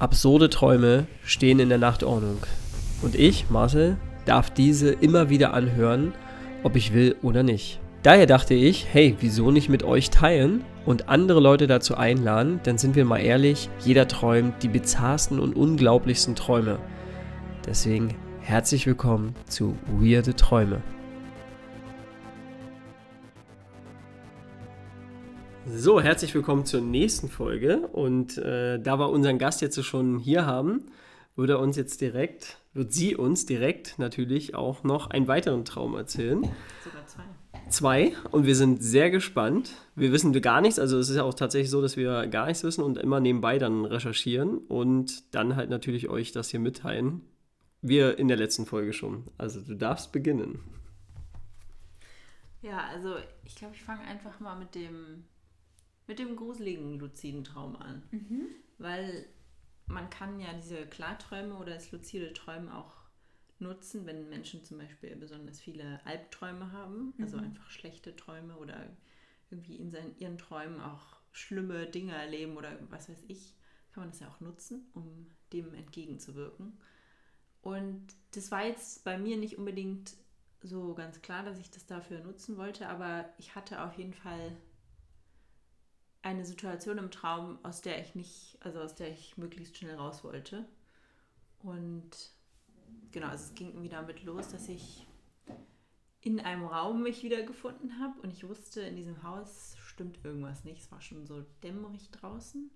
Absurde Träume stehen in der Nachtordnung. Und ich, Marcel, darf diese immer wieder anhören, ob ich will oder nicht. Daher dachte ich, hey, wieso nicht mit euch teilen und andere Leute dazu einladen? Denn sind wir mal ehrlich, jeder träumt die bizarrsten und unglaublichsten Träume. Deswegen herzlich willkommen zu Weirde Träume. So, herzlich willkommen zur nächsten Folge. Und äh, da wir unseren Gast jetzt schon hier haben, würde er uns jetzt direkt, wird sie uns direkt natürlich auch noch einen weiteren Traum erzählen. Sogar zwei. Zwei. Und wir sind sehr gespannt. Wir wissen gar nichts. Also es ist ja auch tatsächlich so, dass wir gar nichts wissen und immer nebenbei dann recherchieren und dann halt natürlich euch das hier mitteilen. Wir in der letzten Folge schon. Also du darfst beginnen. Ja, also ich glaube, ich fange einfach mal mit dem, mit dem gruseligen luziden Traum an. Weil man kann ja diese Klarträume oder das luzide Träumen auch nutzen, wenn Menschen zum Beispiel besonders viele Albträume haben, also einfach schlechte Träume oder irgendwie in seinen, ihren Träumen auch schlimme Dinge erleben oder was weiß ich, kann man das ja auch nutzen, um dem entgegenzuwirken. Und das war jetzt bei mir nicht unbedingt so ganz klar, dass ich das dafür nutzen wollte, aber ich hatte auf jeden Fall eine Situation im Traum, aus der ich nicht, also aus der ich möglichst schnell raus wollte. Und genau, also es ging irgendwie damit los, dass ich in einem Raum mich wiedergefunden habe und ich wusste, in diesem Haus stimmt irgendwas nicht. Es war schon so dämmerig draußen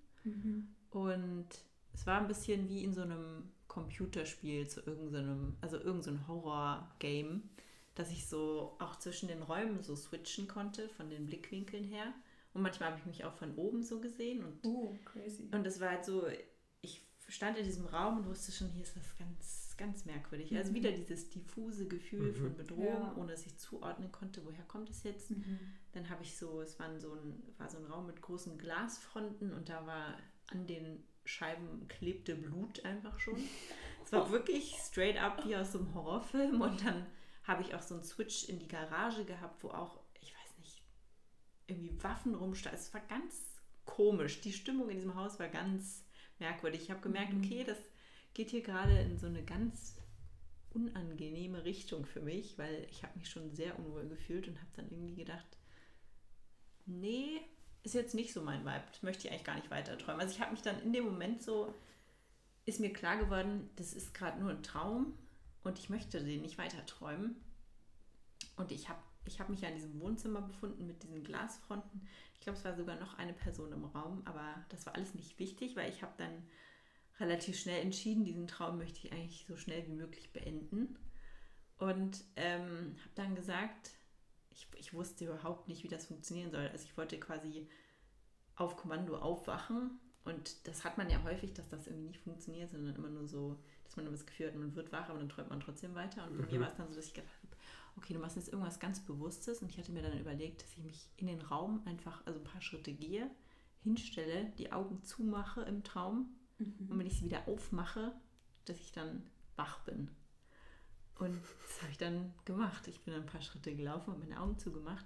und es war ein bisschen wie in so einem Computerspiel zu irgendeinem, also irgendein so Horror-Game, dass ich so auch zwischen den Räumen so switchen konnte von den Blickwinkeln her. Und manchmal habe ich mich auch von oben so gesehen und Oh, crazy. und es war halt so, ich stand in diesem Raum und wusste schon, hier ist was ganz, ganz merkwürdig. Also wieder dieses diffuse Gefühl von Bedrohung, Ja. ohne dass ich zuordnen konnte, woher kommt es jetzt. Dann habe ich so, es war so, ein, war so ein Raum mit großen Glasfronten und da war an den Scheiben klebte Blut einfach schon. Es war wirklich straight up wie aus so einem Horrorfilm und dann habe ich auch so einen Switch in die Garage gehabt, wo auch, irgendwie Waffen rumstanden. Es war ganz komisch. Die Stimmung in diesem Haus war ganz merkwürdig. Ich habe gemerkt, okay, das geht hier gerade in so eine ganz unangenehme Richtung für mich, weil ich habe mich schon sehr unwohl gefühlt und habe dann irgendwie gedacht, nee, ist jetzt nicht so mein Vibe. Das möchte ich eigentlich gar nicht weiter träumen. Also ich habe mich dann in dem Moment so, ist mir klar geworden, das ist gerade nur ein Traum und ich möchte den nicht weiter träumen. Und ich habe ich hab mich ja in diesem Wohnzimmer befunden mit diesen Glasfronten. Ich glaube, es war sogar noch eine Person im Raum, aber das war alles nicht wichtig, weil ich habe dann relativ schnell entschieden, diesen Traum möchte ich eigentlich so schnell wie möglich beenden. Und ähm, habe dann gesagt, ich, ich wusste überhaupt nicht, wie das funktionieren soll. Also ich wollte quasi auf Kommando aufwachen und das hat man ja häufig, dass das irgendwie nicht funktioniert, sondern immer nur so, dass man immer das Gefühl hat, man wird wach, aber dann träumt man trotzdem weiter. Und bei mir war es dann so, dass ich gedacht habe, okay, du machst jetzt irgendwas ganz Bewusstes und ich hatte mir dann überlegt, dass ich mich in den Raum einfach, also ein paar Schritte gehe, hinstelle, die Augen zumache im Traum und wenn ich sie wieder aufmache, dass ich dann wach bin. Und das habe ich dann gemacht. Ich bin dann ein paar Schritte gelaufen und meine Augen zugemacht.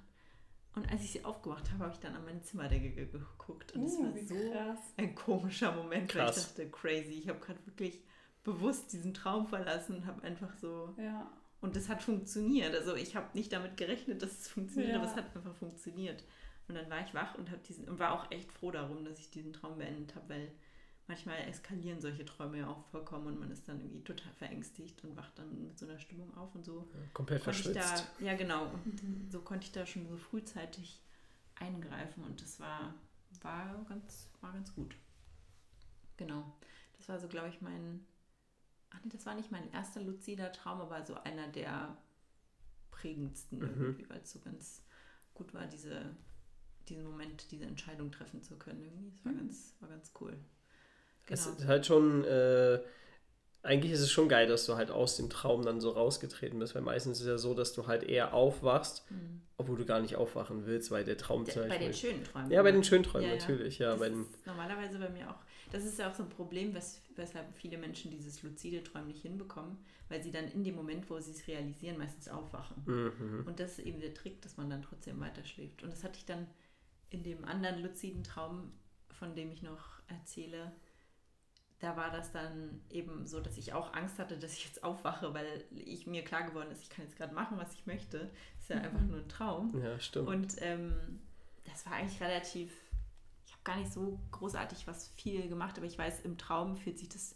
Und als ich sie aufgemacht habe, habe ich dann an meine Zimmerdecke ge- geguckt. Und es Uh, war wie so krass. ein komischer Moment, weil ich Krass. dachte, crazy. Ich habe gerade wirklich bewusst diesen Traum verlassen und habe einfach so. Ja. Und das hat funktioniert. Also ich habe nicht damit gerechnet, dass es funktioniert, Ja. aber es hat einfach funktioniert. Und dann war ich wach und habe diesen und war auch echt froh darum, dass ich diesen Traum beendet habe, weil manchmal eskalieren solche Träume ja auch vollkommen und man ist dann irgendwie total verängstigt und wacht dann mit so einer Stimmung auf und so Komplett konnte ich verschwitzt. da, ja genau, und so konnte ich da schon so frühzeitig eingreifen und das war, war, ganz, war ganz gut. Genau. Das war so, glaube ich, mein, ach nee, das war nicht mein erster luzider Traum, aber so einer der prägendsten irgendwie, weil es so ganz gut war, diese, diesen Moment, diese Entscheidung treffen zu können irgendwie. Das war, ganz, war ganz cool. Es Genau. ist halt schon, äh, eigentlich ist es schon geil, dass du halt aus dem Traum dann so rausgetreten bist, weil meistens ist es ja so, dass du halt eher aufwachst, obwohl du gar nicht aufwachen willst, weil der Traum Mhm. Der, bei den Beispiel- schönen Träumen. Ja, bei ne? den schönen Träumen Ja, ja. natürlich, ja. Das Bei den, normalerweise bei mir auch. Das ist ja auch so ein Problem, wes weshalb viele Menschen dieses luzide Träumen nicht hinbekommen, weil sie dann in dem Moment, wo sie es realisieren, meistens aufwachen. Mhm. Und das ist eben der Trick, dass man dann trotzdem weiter schläft. Und das hatte ich dann in dem anderen luziden Traum, von dem ich noch erzähle. Da war das dann eben so, dass ich auch Angst hatte, dass ich jetzt aufwache, weil ich mir klar geworden ist, ich kann jetzt gerade machen, was ich möchte. Das ist ja mhm. einfach nur ein Traum. Ja, stimmt. Und ähm, das war eigentlich relativ, ich habe gar nicht so großartig was viel gemacht, aber ich weiß, im Traum fühlt sich das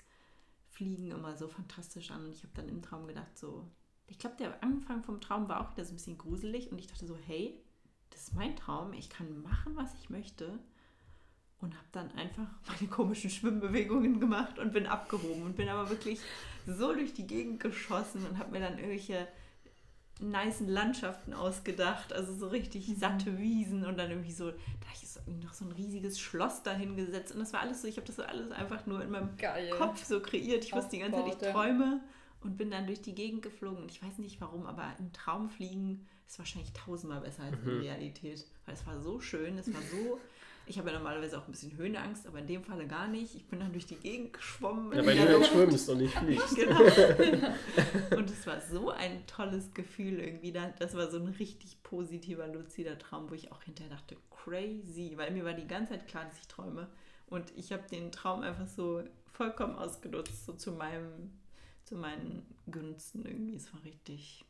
Fliegen immer so fantastisch an. Und ich habe dann im Traum gedacht, so, ich glaube, der Anfang vom Traum war auch wieder so ein bisschen gruselig und ich dachte so, hey, das ist mein Traum, ich kann machen, was ich möchte und habe dann einfach meine komischen Schwimmbewegungen gemacht und bin abgehoben und bin aber wirklich so durch die Gegend geschossen und habe mir dann irgendwelche nicen Landschaften ausgedacht, also so richtig mhm. satte Wiesen und dann irgendwie so, da habe ich so noch so ein riesiges Schloss dahingesetzt und das war alles so, ich habe das so alles einfach nur in meinem Geil. Kopf so kreiert. Ich wusste die ganze Zeit, ich träume und bin dann durch die Gegend geflogen und ich weiß nicht warum, aber im Traum fliegen ist wahrscheinlich tausendmal besser als in mhm. Realität, weil es war so schön, es war so ich habe ja normalerweise auch ein bisschen Höhenangst, aber in dem Falle gar nicht. Ich bin dann durch die Gegend geschwommen. Ja, weil du dann schwimmst und nicht fliegst. genau. Und es war so ein tolles Gefühl irgendwie. Das war so ein richtig positiver, luzider Traum, wo ich auch hinterher dachte, crazy. Weil mir war die ganze Zeit klar, dass ich träume. Und ich habe den Traum einfach so vollkommen ausgenutzt, so zu meinem, zu meinen Günsten irgendwie. Es war richtig,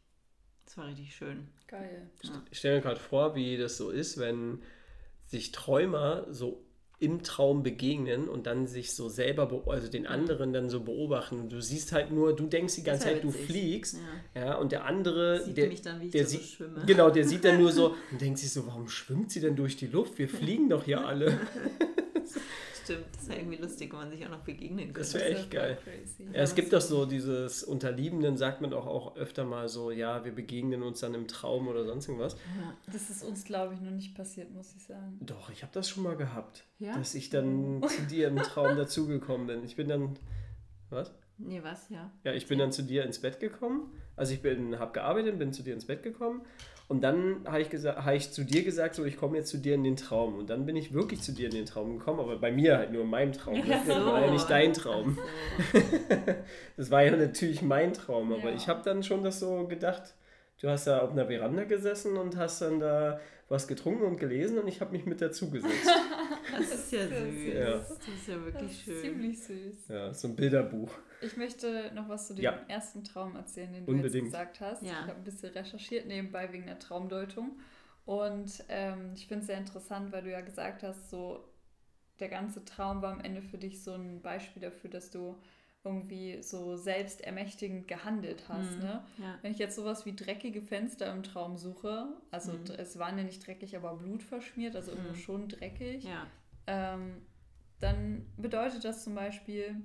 es war richtig schön. Geil. Ja. Ich stelle mir gerade vor, wie das so ist, wenn sich Träumer so im Traum begegnen und dann sich so selber, also den anderen dann so beobachten. Und du siehst halt nur, du denkst die ganze Zeit, du fliegst, ja. ja. und der andere, sieht der, dann, der so sieht, genau, der sieht dann nur so und denkt sich so, warum schwimmt sie denn durch die Luft? Wir fliegen doch hier alle. Stimmt, das wäre irgendwie lustig, wenn man sich auch noch begegnen könnte. Das wäre echt geil. Ja, es gibt doch so dieses Unterliebenden, sagt man auch, auch öfter mal so, ja, wir begegnen uns dann im Traum oder sonst irgendwas. Ja, das ist uns, glaube ich, noch nicht passiert, muss ich sagen. Doch, ich habe das schon mal gehabt, ja? dass ich dann oh. zu dir im Traum dazugekommen bin. Ich bin dann, was? Nee, was, ja. Ja, ich bin dann zu dir ins Bett gekommen. Also ich bin, habe gearbeitet, bin zu dir ins Bett gekommen und dann habe ich, hab ich zu dir gesagt, so ich komme jetzt zu dir in den Traum. Und dann bin ich wirklich zu dir in den Traum gekommen, aber bei mir halt nur in meinem Traum. Das war ja nicht dein Traum. das war ja natürlich mein Traum, aber ja. ich habe dann schon das so gedacht, du hast da auf einer Veranda gesessen und hast dann da was getrunken und gelesen und ich habe mich mit dazu gesetzt. das ist ja süß. Ja. Das ist ja wirklich ist schön. Ziemlich süß. Ja, so ein Bilderbuch. Ich möchte noch was zu dem ja. ersten Traum erzählen, den du Unbedingt. jetzt gesagt hast. Ja. Ich habe ein bisschen recherchiert nebenbei wegen der Traumdeutung. Und ähm, ich finde es sehr interessant, weil du ja gesagt hast, so der ganze Traum war am Ende für dich so ein Beispiel dafür, dass du irgendwie so selbstermächtigend gehandelt hast. Mhm, ne? Ja. Wenn ich jetzt sowas wie dreckige Fenster im Traum suche, also mhm. es waren ja nicht dreckig, aber Blut verschmiert, also irgendwo mhm. schon dreckig, ja. ähm, dann bedeutet das zum Beispiel,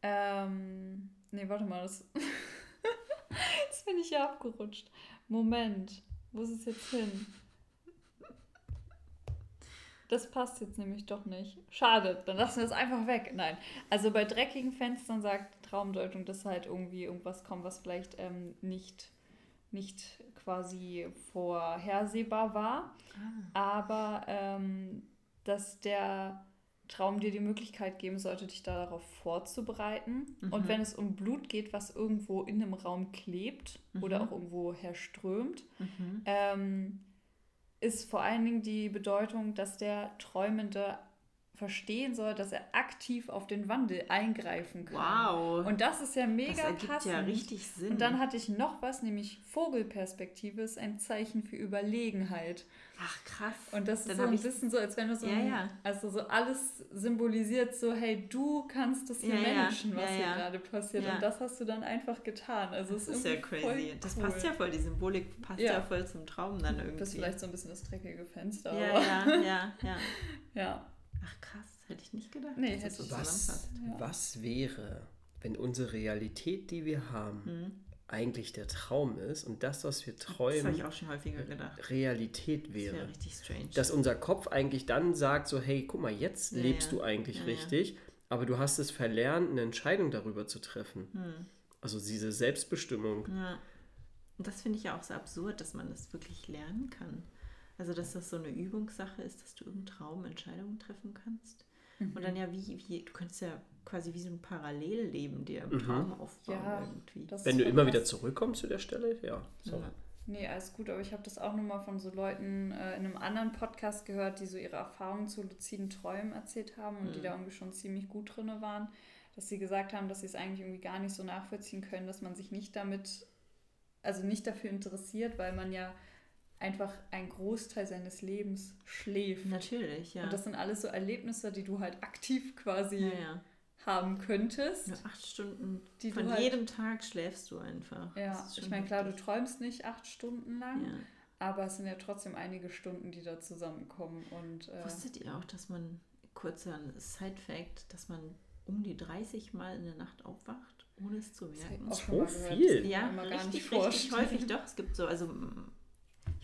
ähm, nee, warte mal, das, das bin ich ja abgerutscht. Moment, wo ist es jetzt hin? Das passt jetzt nämlich doch nicht. Schade, dann lassen wir es einfach weg. Nein. Also bei dreckigen Fenstern sagt Traumdeutung, dass halt irgendwie irgendwas kommt, was vielleicht ähm, nicht, nicht quasi vorhersehbar war. Ah. Aber ähm, dass der Traum dir die Möglichkeit geben sollte, dich darauf vorzubereiten. Mhm. Und wenn es um Blut geht, was irgendwo in einem Raum klebt mhm. oder auch irgendwo herströmt, mhm. ähm, ist vor allen Dingen die Bedeutung, dass der Träumende verstehen soll, dass er aktiv auf den Wandel eingreifen kann. Wow. Und das ist ja mega das ergibt passend. ja richtig Sinn. Und dann hatte ich noch was, nämlich Vogelperspektive ist ein Zeichen für Überlegenheit. Ach krass. Und das ist so ein bisschen so, als wenn du so, ja, ja. also so alles symbolisiert, so hey, du kannst das hier ja, managen, was hier gerade passiert. Und das hast du dann einfach getan. Also das ist, ist ja crazy. Cool. Das passt ja voll, die Symbolik passt ja, voll zum Traum dann irgendwie. Das ist vielleicht so ein bisschen das dreckige Fenster. Ja, ja, ja, ja. ja. Ach krass, hätte ich nicht gedacht. Nee, hätte ich was, was wäre, wenn unsere Realität, die wir haben, mhm eigentlich der Traum ist und das, was wir träumen, das ich auch schon häufiger gedacht. Realität wäre. Das wäre richtig strange. Dass unser Kopf eigentlich dann sagt, so, hey, guck mal, jetzt ja, lebst ja. du eigentlich ja, richtig, aber du hast es verlernt, eine Entscheidung darüber zu treffen. Hm. Also diese Selbstbestimmung. Ja. Und das finde ich ja auch so absurd, dass man das wirklich lernen kann. Also, dass das so eine Übungssache ist, dass du im Traum Entscheidungen treffen kannst. Mhm. Und dann ja, wie, wie, du könntest ja quasi wie so ein Parallelleben dir im mhm. Traum aufbauen ja, irgendwie. Wenn du immer wieder zurückkommst zu der Stelle, ja. So. ja. Nee, alles gut, aber ich habe das auch nur mal von so Leuten äh, in einem anderen Podcast gehört, die so ihre Erfahrungen zu luziden Träumen erzählt haben und Mhm. die da irgendwie schon ziemlich gut drin waren, dass sie gesagt haben, dass sie es eigentlich irgendwie gar nicht so nachvollziehen können, dass man sich nicht damit, also nicht dafür interessiert, weil man ja einfach einen Großteil seines Lebens schläft. Natürlich, ja. Und das sind alles so Erlebnisse, die du halt aktiv quasi ja, ja. haben könntest. Nur acht Stunden Die du von halt- jedem Tag schläfst du einfach. Ja, ich meine, klar, du träumst nicht acht Stunden lang, Ja. aber es sind ja trotzdem einige Stunden, die da zusammenkommen. Und äh, Wusstet ihr auch, dass man, kurzer Side-Fact, dass man um die 30 Mal in der Nacht aufwacht, ohne es zu merken? So viel? Ja, richtig, nicht richtig vorstellen. häufig doch. Es gibt so, also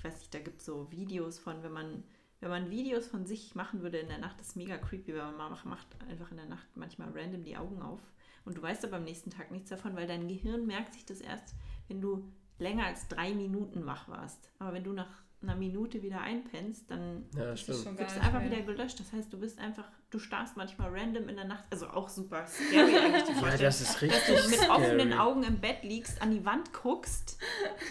ich weiß nicht, da gibt es so Videos von, wenn man, wenn man Videos von sich machen würde in der Nacht, das ist mega creepy, weil man macht, einfach in der Nacht manchmal random die Augen auf und du weißt aber am nächsten Tag nichts davon, weil dein Gehirn merkt sich das erst, wenn du länger als drei Minuten wach warst. Aber wenn du nach einer Minute wieder einpennst, dann Ja, Das ist stimmt. schon gar wirst du einfach mehr. wieder gelöscht. Das heißt, du bist einfach, du starrst manchmal random in der Nacht, also auch super scary eigentlich Ja, das ist dass richtig du mit offenen scary. Augen im Bett liegst, an die Wand guckst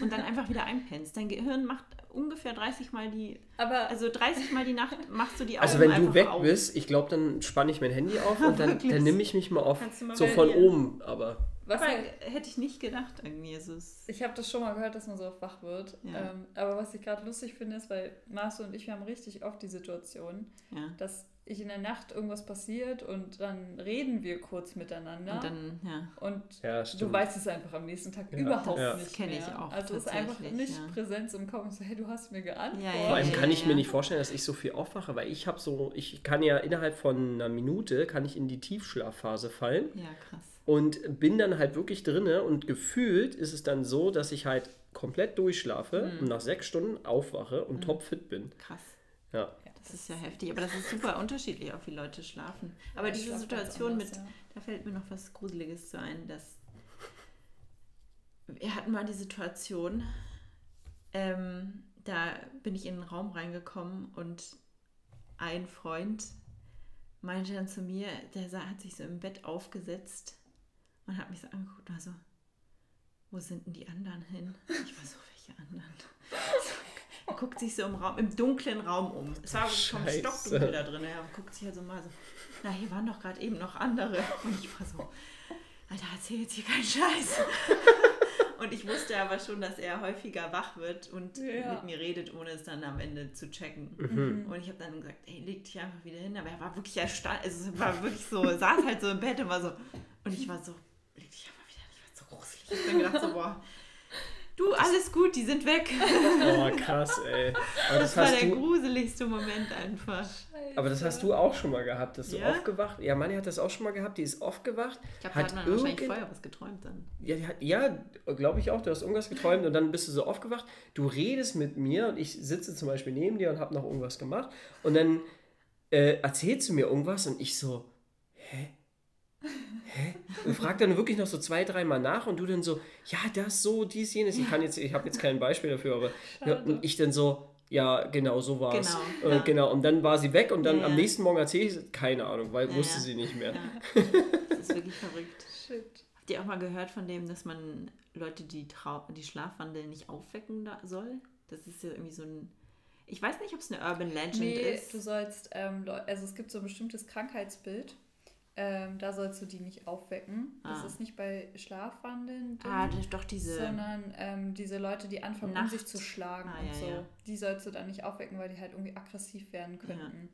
und dann einfach wieder einpennst. Dein Gehirn macht ungefähr 30 Mal die, Aber also 30 Mal die Nacht machst du die Augen Also wenn du weg auf. bist, ich glaube, dann spanne ich mein Handy auf und dann, dann nehme ich mich mal auf. So von oben, aber. Was Aber halt, hätte ich nicht gedacht irgendwie. Es, ich habe das schon mal gehört, dass man so oft wach wird. Ja. Ähm, aber was ich gerade lustig finde, ist, weil Marcel und ich, wir haben richtig oft die Situation, ja. dass ich in der Nacht irgendwas passiert und dann reden wir kurz miteinander. Und dann, ja. Und Ja, du weißt es einfach am nächsten Tag Ja. überhaupt Ja. nicht Das kenn ich mehr. auch Also es ist einfach nicht ja. Präsenz im Kopf. So, hey, du hast mir geantwortet. Ja, ja, Vor allem kann ich ja. mir nicht vorstellen, dass ich so viel aufwache, weil ich habe so, ich kann ja innerhalb von einer Minute kann ich in die Tiefschlafphase fallen Ja, krass. und bin dann halt wirklich drinne und gefühlt ist es dann so, dass ich halt komplett durchschlafe Mhm. und nach sechs Stunden aufwache und topfit bin. Krass. Ja. Ja, Das ist ja heftig, aber das ist super unterschiedlich, auch wie Leute schlafen. Aber ich diese ganz Situation anders, mit, ja. da fällt mir noch was Gruseliges zu ein, dass wir hatten mal die Situation, ähm, da bin ich in den Raum reingekommen und ein Freund meinte dann zu mir, der sah, hat sich so im Bett aufgesetzt und hat mich so angeguckt und war so, wo sind denn die anderen hin? Ich war so, welche anderen? Guckt sich so im Raum, im dunklen Raum um. Es war schon stockdunkel da drin. Er guckt sich halt so mal so, na, hier waren doch gerade eben noch andere. Und ich war so, Alter, erzähl jetzt hier keinen Scheiß. Und ich wusste aber schon, dass er häufiger wach wird und Ja. mit mir redet, ohne es dann am Ende zu checken. Mhm. Und ich habe dann gesagt, ey, leg dich einfach wieder hin. Aber er war wirklich erstaunt, also es war wirklich so, saß halt so im Bett und war so, und ich war so, leg dich einfach wieder hin. Ich war so gruselig. Ich hab dann gedacht so, boah, du, alles gut, die sind weg. Oh, krass, ey. Aber das, Das war der du, gruseligste Moment einfach. aber das hast du auch schon mal gehabt, dass du Ja? aufgewacht. Ja, Manni hat das auch schon mal gehabt, die ist aufgewacht. Ich glaube, da hat hat man wahrscheinlich irgend- vorher was geträumt dann. Ja, ja glaube ich auch. Du hast irgendwas geträumt und dann bist du so aufgewacht. Du redest mit mir und ich sitze zum Beispiel neben dir und habe noch irgendwas gemacht. Und dann äh, erzählst du mir irgendwas und ich so, hä? Hä? Und frag dann wirklich noch so zwei, dreimal nach und du dann so, ja, das, so, dies, jenes. Ich kann jetzt, ich habe jetzt kein Beispiel dafür, aber ja, und ich dann so, ja, genau, so war es. Genau, Äh, ja. genau. Und dann war sie weg und dann Ja, am nächsten Morgen erzähle ich, keine Ahnung, weil Ja, wusste ja. sie nicht mehr. Ja. Das ist wirklich verrückt. Shit. Habt ihr auch mal gehört von dem, dass man Leute, die, trau die schlafwandeln, nicht aufwecken da soll? Das ist ja irgendwie so ein. Ich weiß nicht, ob es eine Urban Legend Nee, ist. du sollst, ähm, also es gibt so ein bestimmtes Krankheitsbild. Ähm, da sollst du die nicht aufwecken. Das Ah. ist nicht bei Schlafwandeln, ah, das doch diese. sondern ähm, diese Leute, die anfangen, um Nacht. sich zu schlagen Ah, und ja, so. ja. Die sollst du dann nicht aufwecken, weil die halt irgendwie aggressiv werden könnten.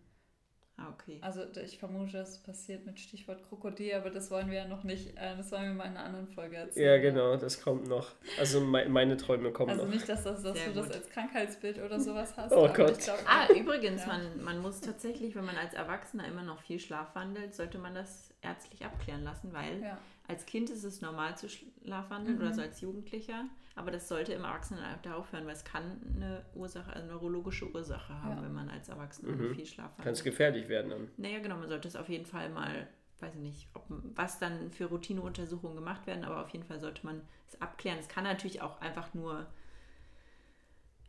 Ah, okay. Also ich vermute, das passiert mit Stichwort Krokodil, aber das wollen wir ja noch nicht, äh, das wollen wir mal in einer anderen Folge erzählen. Ja, genau, das kommt noch. Also mei- meine Träume kommen Also noch. nicht, dass, das, dass du das gut. als Krankheitsbild oder sowas hast. Oh Gott. Ich glaub, Ah, übrigens, Ja. man, man muss tatsächlich, wenn man als Erwachsener immer noch viel schlafwandelt, sollte man das ärztlich abklären lassen, weil ja. Als Kind ist es normal zu schlafwandeln Mhm. oder so als Jugendlicher, aber das sollte im Erwachsenenalter aufhören, weil es kann eine Ursache, eine neurologische Ursache haben, Ja. wenn man als Erwachsener Mhm. viel schlafwandelt. Kann es gefährlich werden dann. Naja, genau, man sollte es auf jeden Fall mal, weiß ich nicht, ob, was dann für Routineuntersuchungen gemacht werden, aber auf jeden Fall sollte man es abklären. Es kann natürlich auch einfach nur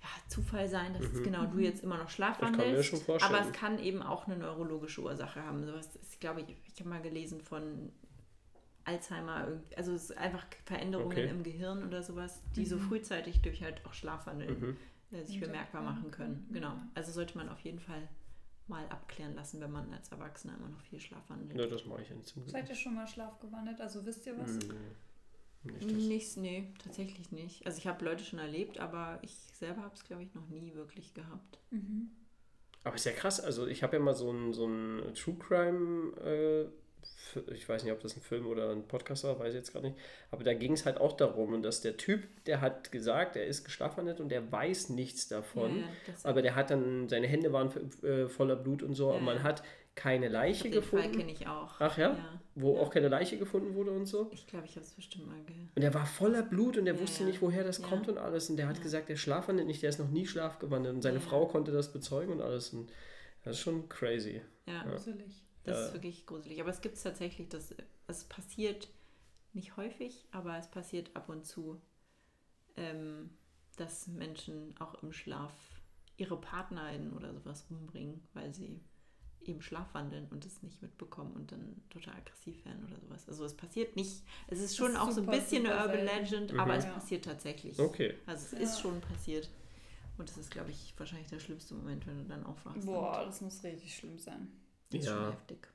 ja, Zufall sein, dass Mhm. genau du jetzt immer noch Ich kann mir schlafwandelst. schon vorstellen. Aber es kann eben auch eine neurologische Ursache haben. Sowas ist, glaube ich, ich habe mal gelesen von Alzheimer, also es ist einfach Veränderungen Okay. im Gehirn oder sowas, die so Mhm. frühzeitig durch halt auch Schlafwandeln Mhm. äh, sich bemerkbar machen können. können. Genau. Also sollte man auf jeden Fall mal abklären lassen, wenn man als Erwachsener immer noch viel schlafwandelt. Ja, das mache ich jetzt zum Glück. Seid ihr schon mal schlafgewandelt? Also wisst ihr was? Hm, Nicht. Nichts, nee, tatsächlich nicht. Also ich habe Leute schon erlebt, aber ich selber habe es, glaube ich, noch nie wirklich gehabt. Mhm. Aber ist ja krass, also ich habe ja mal so ein, so ein True Crime, äh, ich weiß nicht, ob das ein Film oder ein Podcast war, weiß ich jetzt gerade nicht, aber da ging es halt auch darum, und dass der Typ, der hat gesagt, er ist geschlafwandelt und der weiß nichts davon, Ja, aber der hat dann, seine Hände waren äh, voller Blut und so, Ja, und man hat keine Leiche Den gefunden, kenne ich auch. Ach ja? ja. wo auch keine Leiche gefunden wurde und so. Ich glaube, ich habe es bestimmt mal gehört. Und der war voller Blut und Ja, wusste nicht, woher das kommt und alles. Und der hat gesagt, der schlafwandelt nicht, der ist noch nie schlafgewandelt. Und seine. Frau konnte das bezeugen und alles. Und das ist schon crazy. Ja, Gruselig. Das Ja. ist wirklich gruselig. Aber es gibt es tatsächlich, dass es passiert nicht häufig, aber es passiert ab und zu, ähm, dass Menschen auch im Schlaf ihre PartnerInnen oder sowas umbringen, weil sie eben schlafwandeln und es nicht mitbekommen und dann total aggressiv werden oder sowas. Also es passiert nicht, es ist schon ist auch so ein super, bisschen eine super Urban selten. Legend, Mhm. aber es Ja. passiert tatsächlich. Okay. Also es Ja. ist schon passiert. Und das ist, glaube ich, wahrscheinlich der schlimmste Moment, wenn du dann aufwachst. Boah, das muss richtig schlimm sein. Das ist schon Ja. heftig.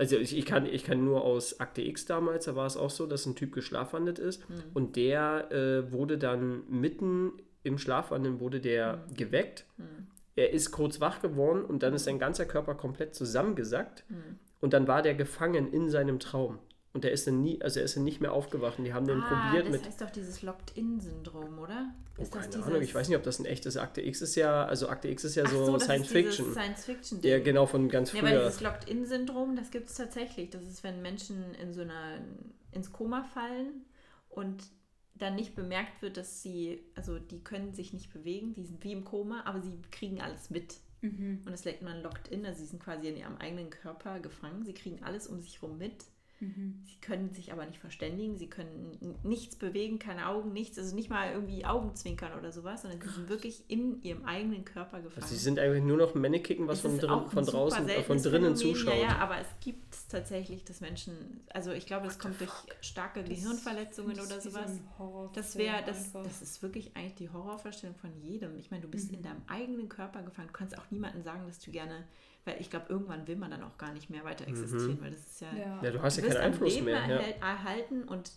Also ich, ich, kann, ich kann nur aus Akte X damals, da war es auch so, dass ein Typ geschlafwandelt ist. Hm. Und der äh, wurde dann mitten im Schlafwandeln wurde der Mhm. geweckt. Hm. Er ist kurz wach geworden und dann ist sein ganzer Körper komplett zusammengesackt. Hm. Und dann war der gefangen in seinem Traum. Und der ist dann nie, also er ist dann nicht mehr aufgewacht. Und die haben den ah, probiert das mit. heißt doch dieses Locked-In-Syndrom, oder? Oh, Ist das keine Ahnung, ich weiß nicht, ob das ein echtes Akte X ist ja, also Akte X ist ja Ach so, das Science Fiction. Science Fiction. Der genau von ganz Ja, weil früher. dieses Locked-In-Syndrom, das gibt es tatsächlich. Das ist, wenn Menschen in so einer ins Koma fallen und dann nicht bemerkt wird, dass sie, also die können sich nicht bewegen, die sind wie im Koma, aber sie kriegen alles mit. Mhm. Und das nennt man locked in, also sie sind quasi in ihrem eigenen Körper gefangen. Sie kriegen alles um sich herum mit. Mhm. Sie können sich aber nicht verständigen, sie können nichts bewegen, keine Augen, nichts, also nicht mal irgendwie Augenzwinkern oder sowas, sondern sie sind wirklich in ihrem eigenen Körper gefangen. Also sie sind eigentlich nur noch Mannekicken, was von, drin, von draußen, äh, von drinnen zuschaut. Ja, ja, aber es gibt es tatsächlich, dass Menschen, also ich glaube, das kommt durch starke Gehirnverletzungen Das oder wie so sowas. Horrorfilm Das wäre, das, das ist wirklich eigentlich die Horrorvorstellung von jedem. Ich meine, du bist Mhm. in deinem eigenen Körper gefangen. Du kannst auch niemandem sagen, dass du gerne, weil ich glaube, irgendwann will man dann auch gar nicht mehr weiter existieren, weil das ist ja, ja. Ja, du hast du ja keinen Einfluss Leben mehr. Ja. erhält- erhalten und,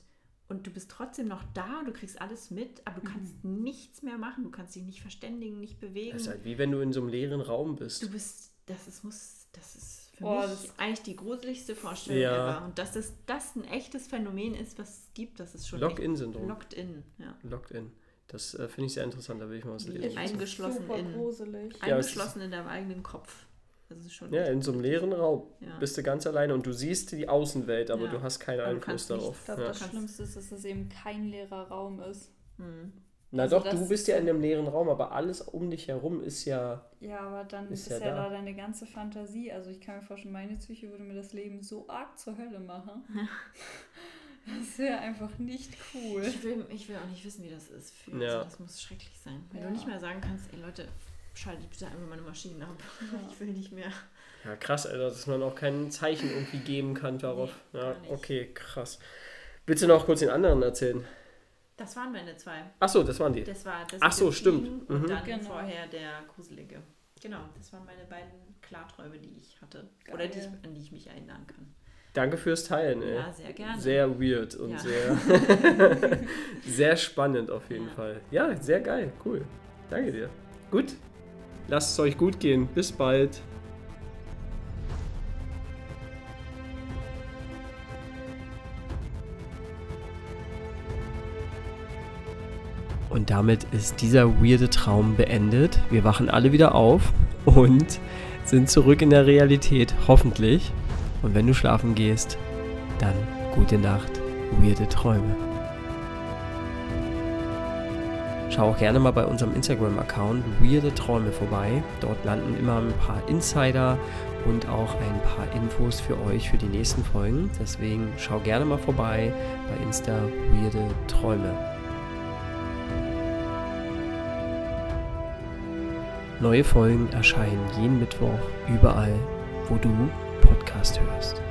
und du bist trotzdem noch da, du kriegst alles mit, aber du kannst nichts mehr machen, du kannst dich nicht verständigen, nicht bewegen. Das ist halt wie wenn du in so einem leeren Raum bist. Du bist, das ist, muss, das ist für Boah, mich das- eigentlich die gruseligste Vorstellung Ja. ever. Und dass das, das ein echtes Phänomen ist, was es gibt, das ist schon Lock-in-Syndrom. Locked in, ja. Locked in. Das äh, finde ich sehr interessant, da will ich mal was lesen. Ein- eingeschlossen Super in- gruselig. Ja, es Eingeschlossen in deinem eigenen Kopf. Ist schon. Ja, in so einem leeren Raum Ja. bist du ganz alleine und du siehst die Außenwelt, aber Ja. du hast keinen Einfluss darauf. Ich glaube, Ja. das Schlimmste ist, dass es eben kein leerer Raum ist. Hm. Na also doch, du bist ja in einem leeren Raum, aber alles um dich herum ist ja. Ja, aber dann Ist ist, ja ja, da. da deine ganze Fantasie. Also ich kann mir vorstellen, meine Psyche würde mir das Leben so arg zur Hölle machen. Das wäre einfach nicht cool. Ich, will, ich will auch nicht wissen, wie das ist. Für, Ja. also das muss schrecklich sein. Wenn Ja. du nicht mehr sagen kannst, ey Leute, schaltet bitte einmal meine Maschinen ab. Ja. Ich will nicht mehr. Ja, krass, Alter, dass man auch kein Zeichen irgendwie geben kann darauf. Nee, ja, okay, krass. Willst du noch kurz den anderen erzählen? Das waren meine zwei. Achso, das waren die. Das war das Ach so, stimmt. Fliegen Und Mhm. dann Genau. vorher der gruselige. Genau, das waren meine beiden Klarträume, die ich hatte. Geil. Oder die ich, an die ich mich erinnern kann. Danke fürs Teilen, ey. Ja, sehr gerne. Sehr weird und Ja. sehr, sehr spannend auf jeden Ja. Fall. Ja, sehr geil, cool. Danke dir. Gut, lasst es euch gut gehen. Bis bald. Und damit ist dieser weirde Traum beendet. Wir wachen alle wieder auf und sind zurück in der Realität, hoffentlich. Und wenn du schlafen gehst, dann gute Nacht, weirde Träume. Schau auch gerne mal bei unserem Instagram-Account Weirde Träume vorbei. Dort landen immer ein paar Insider und auch ein paar Infos für euch für die nächsten Folgen. Deswegen schau gerne mal vorbei bei Insta Weirde Träume. Neue Folgen erscheinen jeden Mittwoch überall, wo du Podcast hörst.